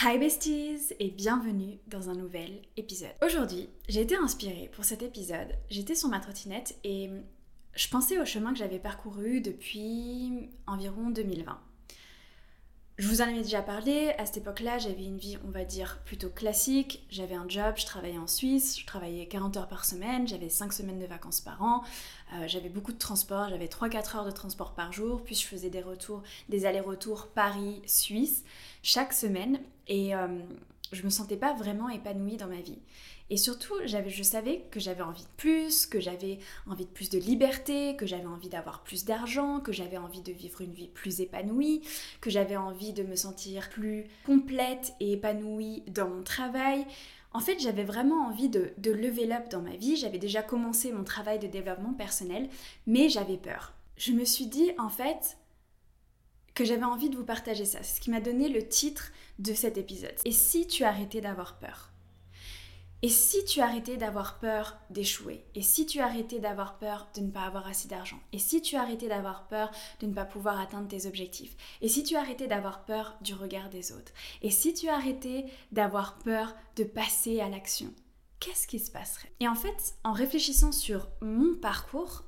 Hi besties et bienvenue dans un nouvel épisode. Aujourd'hui, j'ai été inspirée pour cet épisode. J'étais sur ma trottinette et je pensais au chemin que j'avais parcouru depuis environ 2020. Je vous en avais déjà parlé, à cette époque-là, j'avais une vie, on va dire, plutôt classique. J'avais un job, je travaillais en Suisse, je travaillais 40 heures par semaine, j'avais 5 semaines de vacances par an, euh, j'avais beaucoup de transport, j'avais 3-4 heures de transport par jour, puis je faisais des retours, des allers-retours Paris-Suisse chaque semaine, et euh, je me sentais pas vraiment épanouie dans ma vie. Et surtout, je savais que j'avais envie de plus, que j'avais envie de plus de liberté, que j'avais envie d'avoir plus d'argent, que j'avais envie de vivre une vie plus épanouie, que j'avais envie de me sentir plus complète et épanouie dans mon travail. En fait, j'avais vraiment envie de, level up dans ma vie. J'avais déjà commencé mon travail de développement personnel, mais j'avais peur. Je me suis dit, en fait, que j'avais envie de vous partager ça. C'est ce qui m'a donné le titre de cet épisode. Et si tu arrêtais d'avoir peur? Et si tu arrêtais d'avoir peur d'échouer Et si tu arrêtais d'avoir peur de ne pas avoir assez d'argent Et si tu arrêtais d'avoir peur de ne pas pouvoir atteindre tes objectifs Et si tu arrêtais d'avoir peur du regard des autres Et si tu arrêtais d'avoir peur de passer à l'action Qu'est-ce qui se passerait? Et en fait, en réfléchissant sur mon parcours,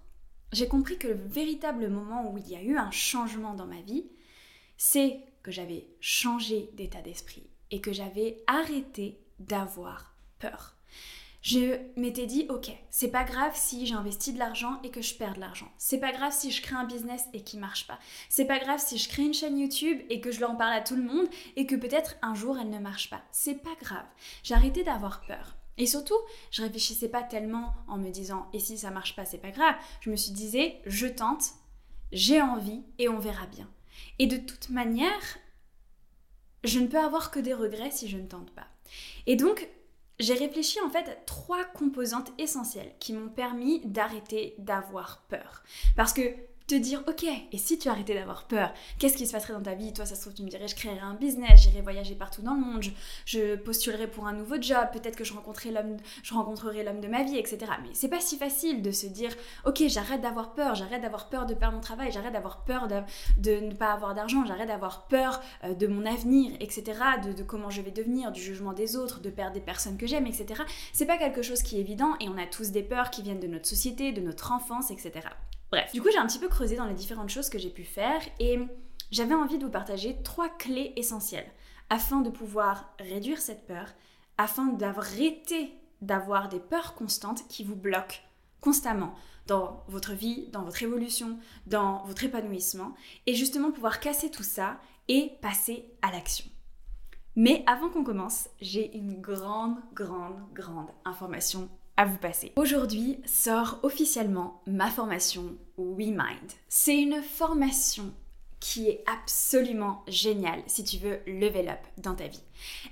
j'ai compris que le véritable moment où il y a eu un changement dans ma vie, c'est que j'avais changé d'état d'esprit et que j'avais arrêté d'avoir peur. Je m'étais dit, ok, c'est pas grave si j'investis de l'argent et que je perds de l'argent. C'est pas grave si je crée un business et qu'il marche pas. C'est pas grave si je crée une chaîne YouTube et que je leur en parle à tout le monde et que peut-être un jour elle ne marche pas. C'est pas grave. Arrêté d'avoir peur. Et surtout, je réfléchissais pas tellement en me disant, et si ça marche pas, c'est pas grave. Je me suis disais, je tente, j'ai envie et on verra bien. Et de toute manière, je ne peux avoir que des regrets si je ne tente pas. Et donc, j'ai réfléchi en fait à trois composantes essentielles qui m'ont permis d'arrêter d'avoir peur. Parce que te dire, ok, et si tu arrêtais d'avoir peur, qu'est-ce qui se passerait dans ta vie? Toi, ça se trouve, tu me dirais, je créerais un business, j'irais voyager partout dans le monde, je, postulerais pour un nouveau job, peut-être que je rencontrerais l'homme, je rencontrerai l'homme de ma vie, etc. Mais c'est pas si facile de se dire, ok, j'arrête d'avoir peur, j'arrête d'avoir peur de perdre mon travail, j'arrête d'avoir peur de, ne pas avoir d'argent, j'arrête d'avoir peur euh, de mon avenir, etc. De, de comment je vais devenir, du jugement des autres, de perdre des personnes que j'aime, etc. C'est pas quelque chose qui est évident et on a tous des peurs qui viennent de notre société, de notre enfance, etc. Bref, du coup j'ai un petit peu creusé dans les différentes choses que j'ai pu faire et j'avais envie de vous partager trois clés essentielles afin de pouvoir réduire cette peur, afin d'arrêter d'avoir des peurs constantes qui vous bloquent constamment dans votre vie, dans votre évolution, dans votre épanouissement, et justement pouvoir casser tout ça et passer à l'action. Mais avant qu'on commence, j'ai une grande, grande, grande information vous passer. Aujourd'hui sort officiellement ma formation WeMind. C'est une formation qui est absolument géniale si tu veux level up dans ta vie.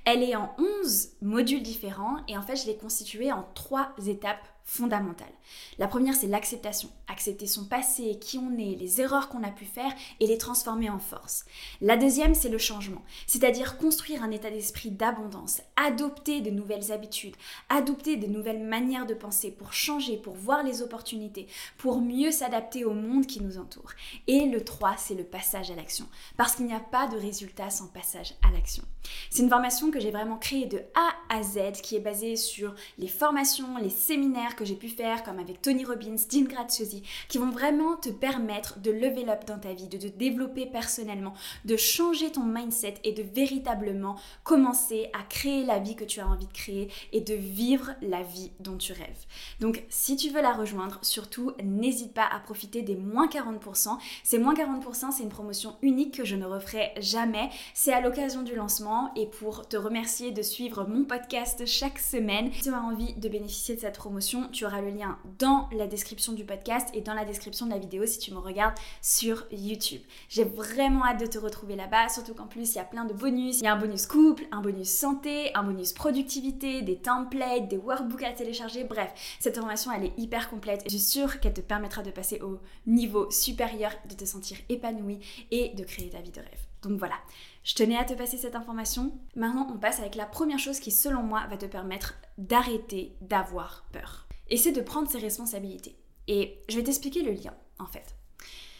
Elle est en 11 modules différents et en fait je l'ai constituée en trois étapes fondamentale. La première, c'est l'acceptation. Accepter son passé, qui on est, les erreurs qu'on a pu faire et les transformer en force. La deuxième, c'est le changement, c'est-à-dire construire un état d'esprit d'abondance, adopter de nouvelles habitudes, adopter de nouvelles manières de penser pour changer, pour voir les opportunités, pour mieux s'adapter au monde qui nous entoure. Et le 3, c'est le passage à l'action, parce qu'il n'y a pas de résultat sans passage à l'action. C'est une formation que j'ai vraiment créée de A à Z, qui est basée sur les formations, les séminaires, que j'ai pu faire, comme avec Tony Robbins, Dean Graziosi, qui vont vraiment te permettre de level up dans ta vie, de te développer personnellement, de changer ton mindset et de véritablement commencer à créer la vie que tu as envie de créer et de vivre la vie dont tu rêves. Donc si tu veux la rejoindre, surtout n'hésite pas à profiter des moins 40%. Ces moins 40%, c'est une promotion unique que je ne referai jamais. C'est à l'occasion du lancement et pour te remercier de suivre mon podcast chaque semaine. Si tu as envie de bénéficier de cette promotion, tu auras le lien dans la description du podcast et dans la description de la vidéo si tu me regardes sur YouTube. J'ai vraiment hâte de te retrouver là-bas, surtout qu'en plus il y a plein de bonus. Il y a un bonus couple, un bonus santé, un bonus productivité, des templates, des workbooks à télécharger. Bref, cette formation elle est hyper complète. Je suis sûre qu'elle te permettra de passer au niveau supérieur, de te sentir épanoui et de créer ta vie de rêve. Donc voilà, je tenais à te passer cette information. Maintenant, on passe avec la première chose qui, selon moi, va te permettre d'arrêter d'avoir peur et c'est de prendre ses responsabilités. Et je vais t'expliquer le lien, en fait.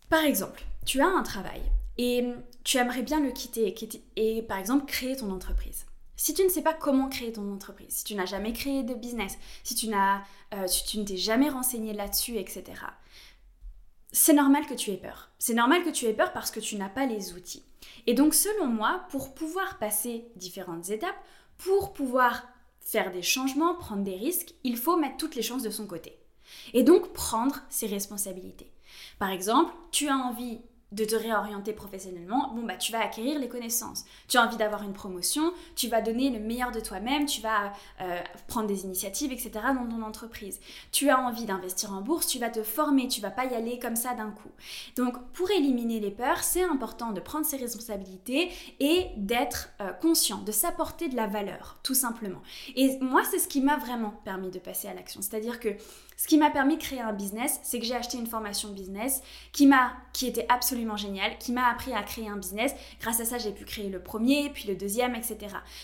Par exemple, tu as un travail et tu aimerais bien le quitter et par exemple créer ton entreprise. Si tu ne sais pas comment créer ton entreprise, si tu n'as jamais créé de business, si tu, n'as, euh, ne t'es jamais renseigné là-dessus, etc., c'est normal que tu aies peur. C'est normal que tu aies peur parce que tu n'as pas les outils. Et donc, selon moi, pour pouvoir passer différentes étapes, pour pouvoir faire des changements, prendre des risques, il faut mettre toutes les chances de son côté. Et donc, prendre ses responsabilités. Par exemple, tu as envie de te réorienter professionnellement, bon bah tu vas acquérir les connaissances. Tu as envie d'avoir une promotion, tu vas donner le meilleur de toi-même, tu vas euh, prendre des initiatives, etc. dans ton entreprise. Tu as envie d'investir en bourse, tu vas te former, tu vas pas y aller comme ça d'un coup. Donc pour éliminer les peurs, c'est important de prendre ses responsabilités et d'être euh, conscient, de s'apporter de la valeur, tout simplement. Et moi c'est ce qui m'a vraiment permis de passer à l'action. C'est-à-dire que ce qui m'a permis de créer un business, c'est que j'ai acheté une formation business qui m'a, qui était absolument géniale, qui m'a appris à créer un business. Grâce à ça, j'ai pu créer le premier, puis le deuxième, etc.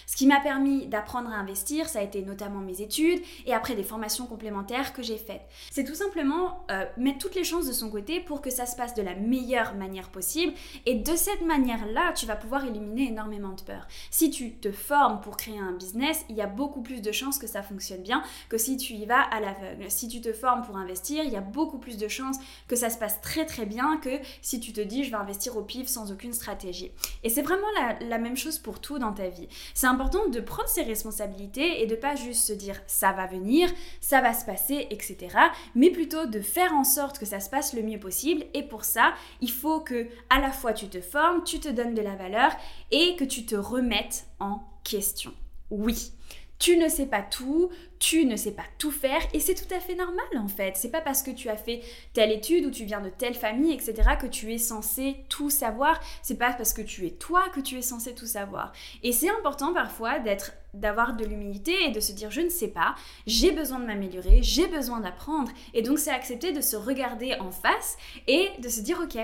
Ce qui m'a permis d'apprendre à investir, ça a été notamment mes études et après des formations complémentaires que j'ai faites. C'est tout simplement euh, mettre toutes les chances de son côté pour que ça se passe de la meilleure manière possible. Et de cette manière-là, tu vas pouvoir éliminer énormément de peur. Si tu te formes pour créer un business, il y a beaucoup plus de chances que ça fonctionne bien que si tu y vas à l'aveugle. Si tu te formes pour investir, il y a beaucoup plus de chances que ça se passe très très bien que si tu te dis je vais investir au pif sans aucune stratégie. Et c'est vraiment la, même chose pour tout dans ta vie. C'est important de prendre ses responsabilités et de pas juste se dire ça va venir, ça va se passer, etc. Mais plutôt de faire en sorte que ça se passe le mieux possible. Et pour ça, il faut que à la fois tu te formes, tu te donnes de la valeur et que tu te remettes en question. Oui, tu ne sais pas tout, tu ne sais pas tout faire et c'est tout à fait normal en fait. C'est pas parce que tu as fait telle étude ou tu viens de telle famille, etc., que tu es censé tout savoir. C'est pas parce que tu es toi que tu es censé tout savoir. Et c'est important parfois d'avoir de l'humilité et de se dire je ne sais pas, j'ai besoin de m'améliorer, j'ai besoin d'apprendre et donc c'est accepter de se regarder en face et de se dire ok,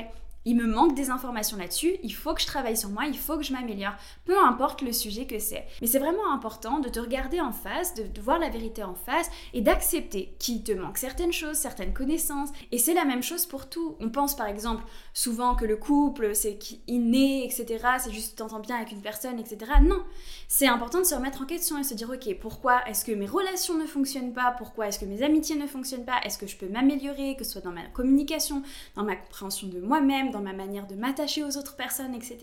il me manque des informations là-dessus, il faut que je travaille sur moi, il faut que je m'améliore, peu importe le sujet que c'est. Mais c'est vraiment important de te regarder en face, de, voir la vérité en face et d'accepter qu'il te manque certaines choses, certaines connaissances. Et c'est la même chose pour tout. On pense par exemple souvent que le couple, c'est inné, etc. C'est juste t'entends bien avec une personne, etc. Non, c'est important de se remettre en question et se dire ok, pourquoi est-ce que mes relations ne fonctionnent pas? Pourquoi est-ce que mes amitiés ne fonctionnent pas? Est-ce que je peux m'améliorer, que ce soit dans ma communication, dans ma compréhension de moi-même? Dans ma manière de m'attacher aux autres personnes, etc.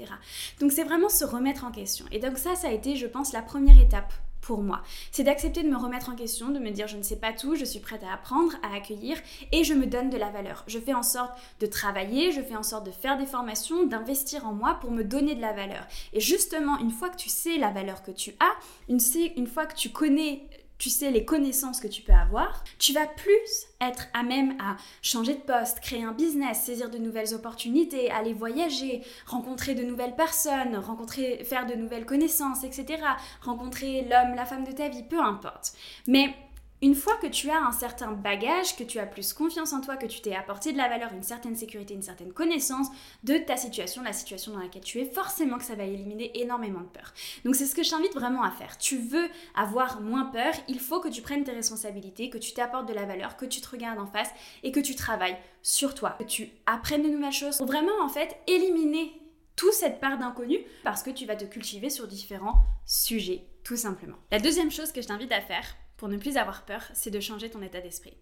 Donc c'est vraiment se remettre en question. Et donc ça, ça a été, je pense, la première étape pour moi. C'est d'accepter de me remettre en question, de me dire je ne sais pas tout, je suis prête à apprendre, à accueillir et je me donne de la valeur. Je fais en sorte de travailler, je fais en sorte de faire des formations, d'investir en moi pour me donner de la valeur. Et justement, une fois que tu sais la valeur que tu as, une, fois que tu connais tu sais les connaissances que tu peux avoir, tu vas plus être à même à changer de poste, créer un business, saisir de nouvelles opportunités, aller voyager, rencontrer de nouvelles personnes, rencontrer, faire de nouvelles connaissances, etc. Rencontrer l'homme, la femme de ta vie, peu importe. Mais une fois que tu as un certain bagage, que tu as plus confiance en toi, que tu t'es apporté de la valeur, une certaine sécurité, une certaine connaissance de ta situation, la situation dans laquelle tu es, forcément que ça va éliminer énormément de peur. Donc c'est ce que je t'invite vraiment à faire. Tu veux avoir moins peur, il faut que tu prennes tes responsabilités, que tu t'apportes de la valeur, que tu te regardes en face et que tu travailles sur toi, que tu apprennes de nouvelles choses pour vraiment en fait éliminer toute cette part d'inconnu parce que tu vas te cultiver sur différents sujets, tout simplement. La deuxième chose que je t'invite à faire, pour ne plus avoir peur, c'est de changer ton état d'esprit.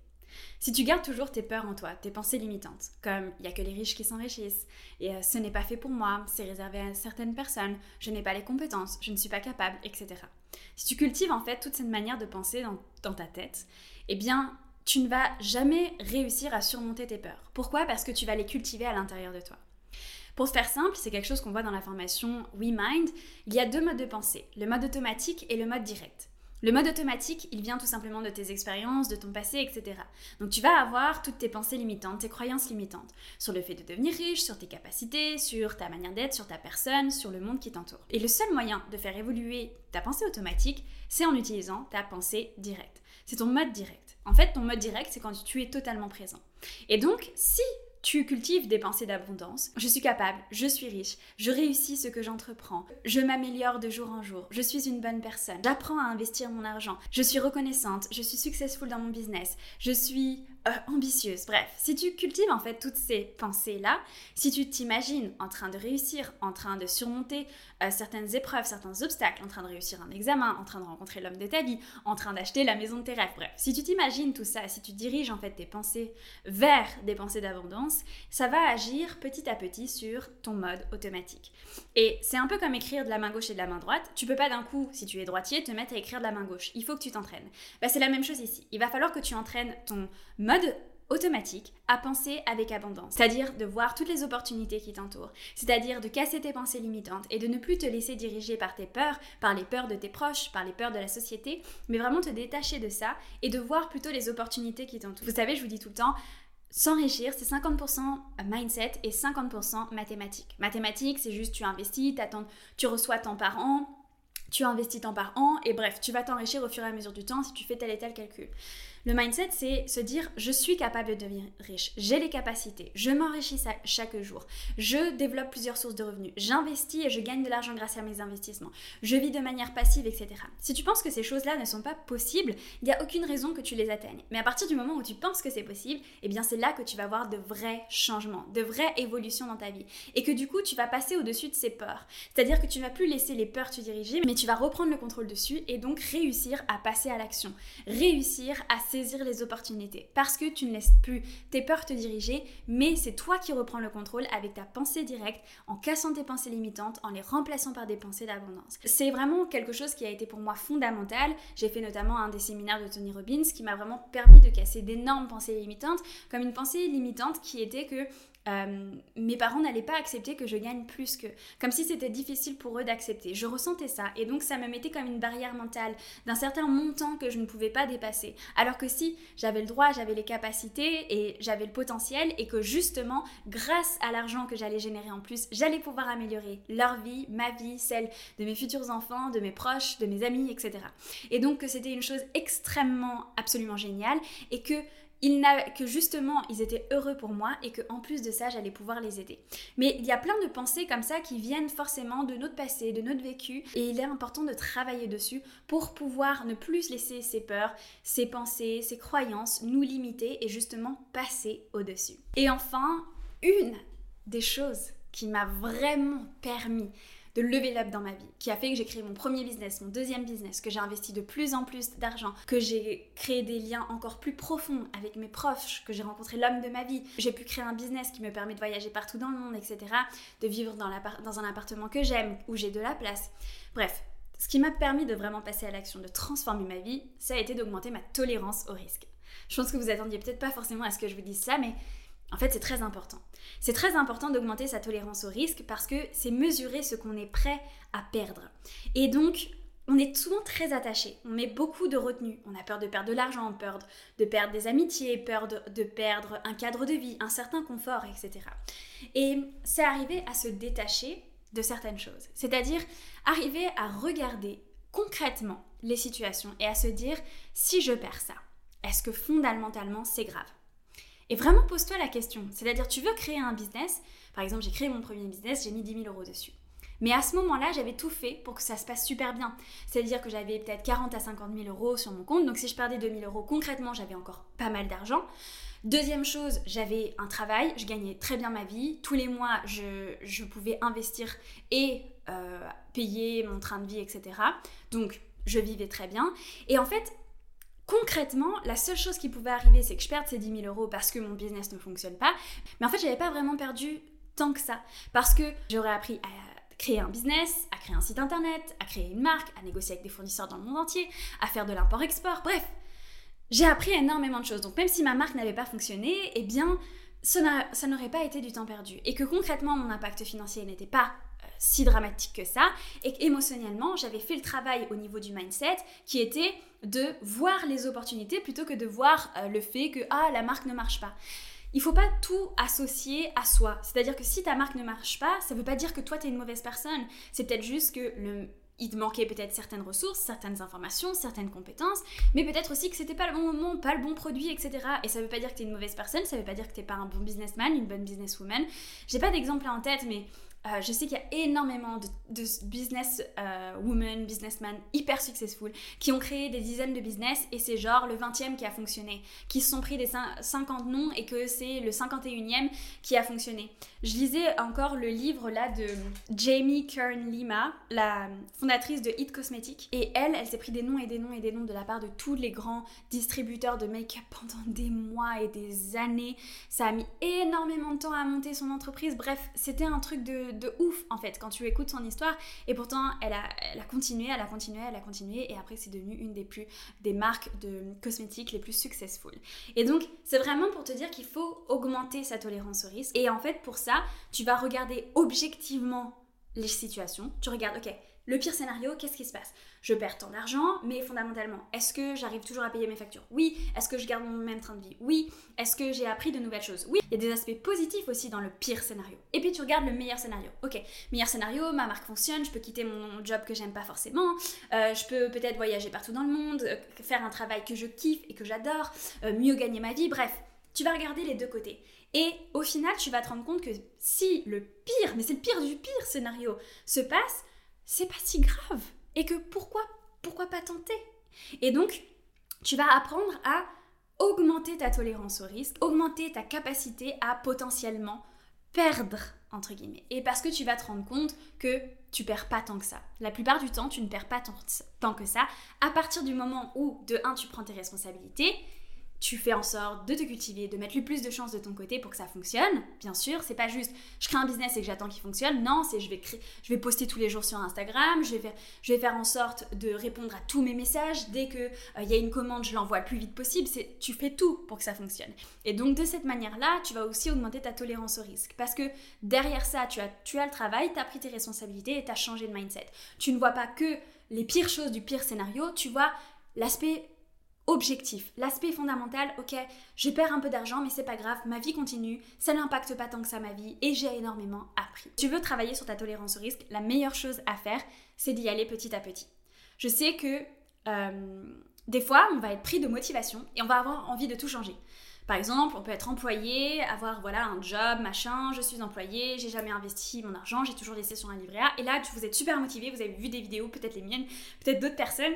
Si tu gardes toujours tes peurs en toi, tes pensées limitantes, comme il n'y a que les riches qui s'enrichissent, et euh, ce n'est pas fait pour moi, c'est réservé à certaines personnes, je n'ai pas les compétences, je ne suis pas capable, etc. Si tu cultives en fait toute cette manière de penser dans, ta tête, eh bien, tu ne vas jamais réussir à surmonter tes peurs. Pourquoi? Parce que tu vas les cultiver à l'intérieur de toi. Pour faire simple, c'est quelque chose qu'on voit dans la formation WeMind, il y a deux modes de pensée, le mode automatique et le mode direct. Le mode automatique, il vient tout simplement de tes expériences, de ton passé, etc. Donc tu vas avoir toutes tes pensées limitantes, tes croyances limitantes sur le fait de devenir riche, sur tes capacités, sur ta manière d'être, sur ta personne, sur le monde qui t'entoure. Et le seul moyen de faire évoluer ta pensée automatique, c'est en utilisant ta pensée directe. C'est ton mode direct. En fait, ton mode direct, c'est quand tu es totalement présent. Et donc, si tu cultives des pensées d'abondance. Je suis capable, je suis riche, je réussis ce que j'entreprends, je m'améliore de jour en jour, je suis une bonne personne, j'apprends à investir mon argent, je suis reconnaissante, je suis successful dans mon business, je suis euh, ambitieuse. Bref, si tu cultives en fait toutes ces pensées-là, si tu t'imagines en train de réussir, en train de surmonter euh, certaines épreuves, certains obstacles, en train de réussir un examen, en train de rencontrer l'homme de ta vie, en train d'acheter la maison de tes rêves, bref, si tu t'imagines tout ça, si tu diriges en fait tes pensées vers des pensées d'abondance, ça va agir petit à petit sur ton mode automatique. Et c'est un peu comme écrire de la main gauche et de la main droite. Tu peux pas d'un coup, si tu es droitier, te mettre à écrire de la main gauche. Il faut que tu t'entraînes. Bah, c'est la même chose ici. Il va falloir que tu entraînes ton mode automatique à penser avec abondance, c'est-à-dire de voir toutes les opportunités qui t'entourent, c'est-à-dire de casser tes pensées limitantes et de ne plus te laisser diriger par tes peurs, par les peurs de tes proches, par les peurs de la société, mais vraiment te détacher de ça et de voir plutôt les opportunités qui t'entourent. Vous savez, je vous dis tout le temps, S'enrichir, c'est 50% mindset et 50% mathématiques. Mathématiques, c'est juste tu investis, tu reçois tant par an, tu investis tant par an, et bref, tu vas t'enrichir au fur et à mesure du temps si tu fais tel et tel calcul. Le mindset, c'est se dire je suis capable de devenir riche, j'ai les capacités, je m'enrichis chaque jour, je développe plusieurs sources de revenus, j'investis et je gagne de l'argent grâce à mes investissements, je vis de manière passive, etc. Si tu penses que ces choses-là ne sont pas possibles, il n'y a aucune raison que tu les atteignes. Mais à partir du moment où tu penses que c'est possible, eh bien c'est là que tu vas voir de vrais changements, de vraies évolutions dans ta vie. Et que du coup, tu vas passer au-dessus de ces peurs. C'est-à-dire que tu ne vas plus laisser les peurs te diriger, mais tu vas reprendre le contrôle dessus et donc réussir à passer à l'action, réussir à les opportunités parce que tu ne laisses plus tes peurs te diriger, mais c'est toi qui reprends le contrôle avec ta pensée directe, en cassant tes pensées limitantes, en les remplaçant par des pensées d'abondance. C'est vraiment quelque chose qui a été pour moi fondamental. J'ai fait notamment un des séminaires de Tony Robbins qui m'a vraiment permis de casser d'énormes pensées limitantes, comme une pensée limitante qui était que euh, mes parents n'allaient pas accepter que je gagne plus que, comme si c'était difficile pour eux d'accepter. Je ressentais ça et donc ça me mettait comme une barrière mentale d'un certain montant que je ne pouvais pas dépasser. Alors que si j'avais le droit, j'avais les capacités et j'avais le potentiel et que justement, grâce à l'argent que j'allais générer en plus, j'allais pouvoir améliorer leur vie, ma vie, celle de mes futurs enfants, de mes proches, de mes amis, etc. Et donc que c'était une chose extrêmement, absolument géniale et que il que justement ils étaient heureux pour moi et que en plus de ça j'allais pouvoir les aider. Mais il y a plein de pensées comme ça qui viennent forcément de notre passé, de notre vécu et il est important de travailler dessus pour pouvoir ne plus laisser ces peurs, ces pensées, ces croyances nous limiter et justement passer au-dessus. Et enfin, une des choses qui m'a vraiment permis de level up dans ma vie, qui a fait que j'ai créé mon premier business, mon deuxième business, que j'ai investi de plus en plus d'argent, que j'ai créé des liens encore plus profonds avec mes proches, que j'ai rencontré l'homme de ma vie. J'ai pu créer un business qui me permet de voyager partout dans le monde, etc. De vivre dans, dans un appartement que j'aime, où j'ai de la place. Bref, ce qui m'a permis de vraiment passer à l'action, de transformer ma vie, ça a été d'augmenter ma tolérance au risque. Je pense que vous attendiez peut-être pas forcément à ce que je vous dise ça, mais en fait, c'est très important. C'est très important d'augmenter sa tolérance au risque parce que c'est mesurer ce qu'on est prêt à perdre. Et donc, on est souvent très attaché, on met beaucoup de retenue, on a peur de perdre de l'argent, peur de perdre des amitiés, peur de, perdre un cadre de vie, un certain confort, etc. Et c'est arriver à se détacher de certaines choses, c'est-à-dire arriver à regarder concrètement les situations et à se dire si je perds ça, est-ce que fondamentalement c'est grave? Et vraiment, pose-toi la question. C'est-à-dire, tu veux créer un business. Par exemple, j'ai créé mon premier business, j'ai mis 10 000 euros dessus. Mais à ce moment-là, j'avais tout fait pour que ça se passe super bien. C'est-à-dire que j'avais peut-être 40 à 50 000 euros sur mon compte. Donc si je perdais 2 000 euros, concrètement, j'avais encore pas mal d'argent. Deuxième chose, j'avais un travail, je gagnais très bien ma vie. Tous les mois, je, pouvais investir et euh, payer mon train de vie, etc. Donc je vivais très bien. Et en fait, Concrètement, la seule chose qui pouvait arriver, c'est que je perde ces 10 000 euros parce que mon business ne fonctionne pas. Mais en fait, j'avais pas vraiment perdu tant que ça. Parce que j'aurais appris à créer un business, à créer un site internet, à créer une marque, à négocier avec des fournisseurs dans le monde entier, à faire de l'import-export. Bref, j'ai appris énormément de choses. Donc même si ma marque n'avait pas fonctionné, eh bien, ça n'aurait pas été du temps perdu. Et que concrètement, mon impact financier n'était pas euh, si dramatique que ça. Et qu'émotionnellement, j'avais fait le travail au niveau du mindset qui était de voir les opportunités plutôt que de voir euh, le fait que ah, la marque ne marche pas. Il faut pas tout associer à soi. C'est-à-dire que si ta marque ne marche pas, ça ne veut pas dire que toi tu es une mauvaise personne. C'est peut-être juste que il te manquait peut-être certaines ressources, certaines informations, certaines compétences, mais peut-être aussi que c'était pas le bon moment, pas le bon produit, etc. Et ça veut pas dire que tu es une mauvaise personne, ça veut pas dire que t'es pas un bon businessman, une bonne businesswoman. J'ai pas d'exemple en tête, mais euh, je sais qu'il y a énormément de, business euh, women, businessmen hyper successful qui ont créé des dizaines de business et c'est genre le 20e qui a fonctionné, qui se sont pris des 50 noms et que c'est le 51e qui a fonctionné. Je lisais encore le livre là de Jamie Kern Lima, la fondatrice de Hit Cosmetics et elle, elle s'est pris des noms et des noms et des noms de la part de tous les grands distributeurs de make-up pendant des mois et des années. Ça a mis énormément de temps à monter son entreprise. Bref, c'était un truc de de ouf en fait quand tu écoutes son histoire. Et pourtant, elle a, continué, elle a continué, elle a continué. Et après, c'est devenu une des plus des marques de cosmétiques les plus successful. Et donc, c'est vraiment pour te dire qu'il faut augmenter sa tolérance au risque. Et en fait, pour ça, tu vas regarder objectivement les situations. Tu regardes, ok, le pire scénario, qu'est-ce qui se passe? Je perds tant d'argent, mais fondamentalement, est-ce que j'arrive toujours à payer mes factures? Oui. Est-ce que je garde mon même train de vie? Oui. Est-ce que j'ai appris de nouvelles choses? Oui. Il y a des aspects positifs aussi dans le pire scénario. Et puis tu regardes le meilleur scénario. Ok, meilleur scénario, ma marque fonctionne, je peux quitter mon job que j'aime pas forcément, euh, je peux peut-être voyager partout dans le monde, euh, faire un travail que je kiffe et que j'adore, euh, mieux gagner ma vie, bref. Tu vas regarder les deux côtés. Et au final, tu vas te rendre compte que si le pire, mais c'est le pire du pire scénario, se passe, c'est pas si grave. Et que pourquoi, pourquoi pas tenter? Et donc, tu vas apprendre à augmenter ta tolérance au risque, augmenter ta capacité à potentiellement perdre, entre guillemets. Et parce que tu vas te rendre compte que tu perds pas tant que ça. La plupart du temps, tu ne perds pas tant que ça. À partir du moment où, de 1, tu prends tes responsabilités, tu fais en sorte de te cultiver, de mettre le plus de chances de ton côté pour que ça fonctionne. Bien sûr, c'est pas juste je crée un business et que j'attends qu'il fonctionne. Non, c'est je vais je vais poster tous les jours sur Instagram, je vais faire, en sorte de répondre à tous mes messages dès que euh, il y a une commande, je l'envoie le plus vite possible. C'est tu fais tout pour que ça fonctionne. Et donc de cette manière-là, tu vas aussi augmenter ta tolérance au risque parce que derrière ça, tu as tu as le travail, tu as pris tes responsabilités et tu as changé de mindset. Tu ne vois pas que les pires choses du pire scénario, tu vois l'aspect objectif. L'aspect fondamental, ok, je perds un peu d'argent, mais c'est pas grave, ma vie continue, ça n'impacte pas tant que ça ma vie et j'ai énormément appris. Tu veux travailler sur ta tolérance au risque, la meilleure chose à faire, c'est d'y aller petit à petit. Je sais que euh, des fois, on va être pris de motivation et on va avoir envie de tout changer. Par exemple, on peut être employé, avoir voilà un job, machin, je suis employé, j'ai jamais investi mon argent, j'ai toujours laissé sur un livret A. Et là, vous êtes super motivé, vous avez vu des vidéos, peut-être les miennes, peut-être d'autres personnes,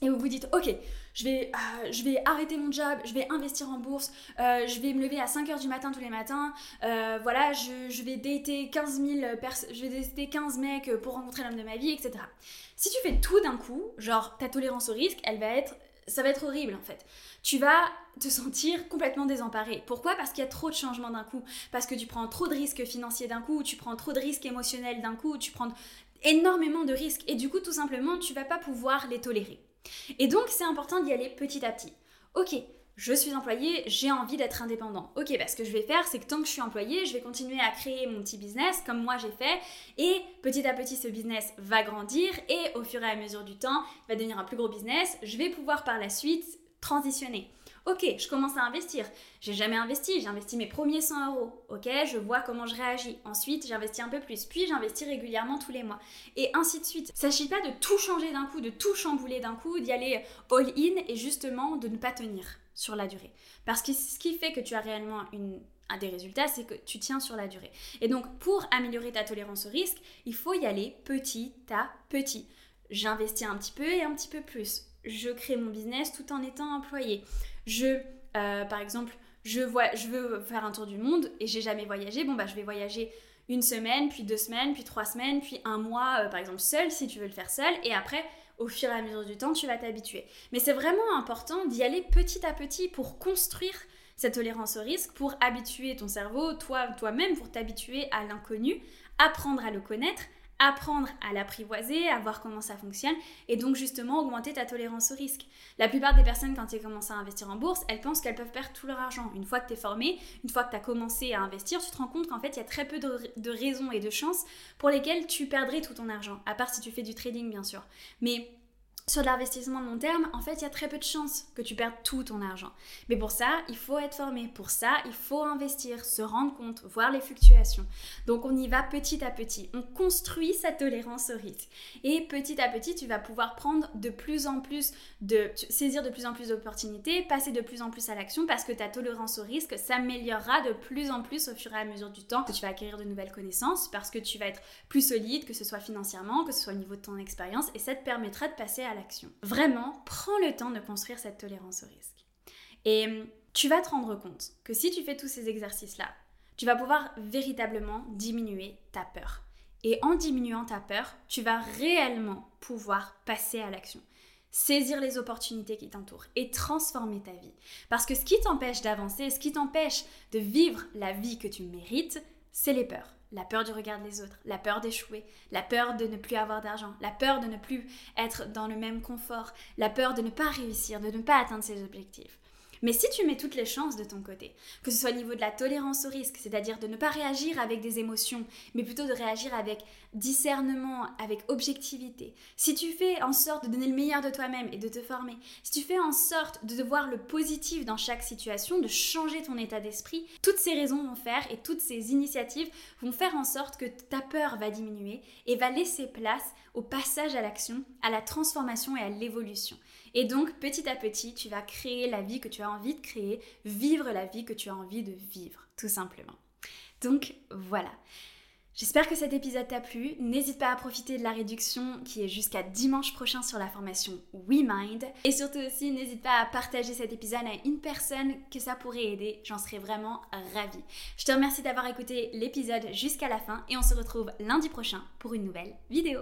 et vous vous dites, ok, je vais, euh, je vais arrêter mon job, je vais investir en bourse, euh, je vais me lever à 5h du matin tous les matins, euh, voilà, je, je, vais dater 15 000 je vais dater 15 mecs pour rencontrer l'homme de ma vie, etc. Si tu fais tout d'un coup, genre ta tolérance au risque, elle va être, ça va être horrible en fait. Tu vas te sentir complètement désemparé. Pourquoi? Parce qu'il y a trop de changements d'un coup, parce que tu prends trop de risques financiers d'un coup, tu prends trop de risques émotionnels d'un coup, tu prends énormément de risques et du coup tout simplement tu vas pas pouvoir les tolérer. Et donc, c'est important d'y aller petit à petit. Ok, je suis employé, j'ai envie d'être indépendant. Ok, bah, ce que je vais faire, c'est que tant que je suis employé, je vais continuer à créer mon petit business comme moi j'ai fait. Et petit à petit, ce business va grandir et au fur et à mesure du temps, il va devenir un plus gros business. Je vais pouvoir par la suite transitionner. Ok, je commence à investir. J'ai jamais investi, j'ai investi mes premiers 100 euros. Ok, je vois comment je réagis. Ensuite, j'investis un peu plus. Puis, j'investis régulièrement tous les mois. Et ainsi de suite. S'agit pas de tout changer d'un coup, de tout chambouler d'un coup, d'y aller all-in et justement de ne pas tenir sur la durée? Parce que ce qui fait que tu as réellement un des résultats, c'est que tu tiens sur la durée. Et donc, pour améliorer ta tolérance au risque, il faut y aller petit à petit. J'investis un petit peu et un petit peu plus. Je crée mon business tout en étant employé je, euh, par exemple, je, vois, je veux faire un tour du monde et j'ai jamais voyagé, bon bah je vais voyager une semaine, puis deux semaines, puis trois semaines, puis un mois, euh, par exemple, seul, si tu veux le faire seul, et après, au fur et à mesure du temps, tu vas t'habituer. Mais c'est vraiment important d'y aller petit à petit pour construire cette tolérance au risque, pour habituer ton cerveau, toi, toi-même, pour t'habituer à l'inconnu, apprendre à le connaître, apprendre à l'apprivoiser, à voir comment ça fonctionne et donc justement augmenter ta tolérance au risque. La plupart des personnes quand elles commencent à investir en bourse, elles pensent qu'elles peuvent perdre tout leur argent. Une fois que tu es formé, une fois que tu as commencé à investir, tu te rends compte qu'en fait il y a très peu de, raisons et de chances pour lesquelles tu perdrais tout ton argent, à part si tu fais du trading bien sûr. Mais sur l'investissement de long terme, en fait, il y a très peu de chances que tu perdes tout ton argent. Mais pour ça, il faut être formé. Pour ça, il faut investir, se rendre compte, voir les fluctuations. Donc, on y va petit à petit. On construit sa tolérance au risque. Et petit à petit, tu vas pouvoir prendre de plus en plus de, saisir de plus en plus d'opportunités, passer de plus en plus à l'action parce que ta tolérance au risque s'améliorera de plus en plus au fur et à mesure du temps que tu vas acquérir de nouvelles connaissances parce que tu vas être plus solide, que ce soit financièrement, que ce soit au niveau de ton expérience et ça te permettra de passer à Vraiment, prends le temps de construire cette tolérance au risque. Et hum, tu vas te rendre compte que si tu fais tous ces exercices-là, tu vas pouvoir véritablement diminuer ta peur. Et en diminuant ta peur, tu vas réellement pouvoir passer à l'action saisir les opportunités qui t'entourent et transformer ta vie. Parce que ce qui t'empêche d'avancer, ce qui t'empêche de vivre la vie que tu mérites, c'est les peurs la peur du regard des autres, la peur d'échouer, la peur de ne plus avoir d'argent, la peur de ne plus être dans le même confort, la peur de ne pas réussir, de ne pas atteindre ses objectifs. Mais si tu mets toutes les chances de ton côté, que ce soit au niveau de la tolérance au risque, c'est-à-dire de ne pas réagir avec des émotions, mais plutôt de réagir avec discernement, avec objectivité, si tu fais en sorte de donner le meilleur de toi-même et de te former, si tu fais en sorte de voir le positif dans chaque situation, de changer ton état d'esprit, toutes ces raisons vont faire et toutes ces initiatives vont faire en sorte que ta peur va diminuer et va laisser place au passage à l'action, à la transformation et à l'évolution. Et donc, petit à petit, tu vas créer la vie que tu as envie de créer, vivre la vie que tu as envie de vivre, tout simplement. Donc, voilà. J'espère que cet épisode t'a plu. N'hésite pas à profiter de la réduction qui est jusqu'à dimanche prochain sur la formation WeMind. Et surtout aussi, n'hésite pas à partager cet épisode à une personne que ça pourrait aider. J'en serais vraiment ravie. Je te remercie d'avoir écouté l'épisode jusqu'à la fin et on se retrouve lundi prochain pour une nouvelle vidéo.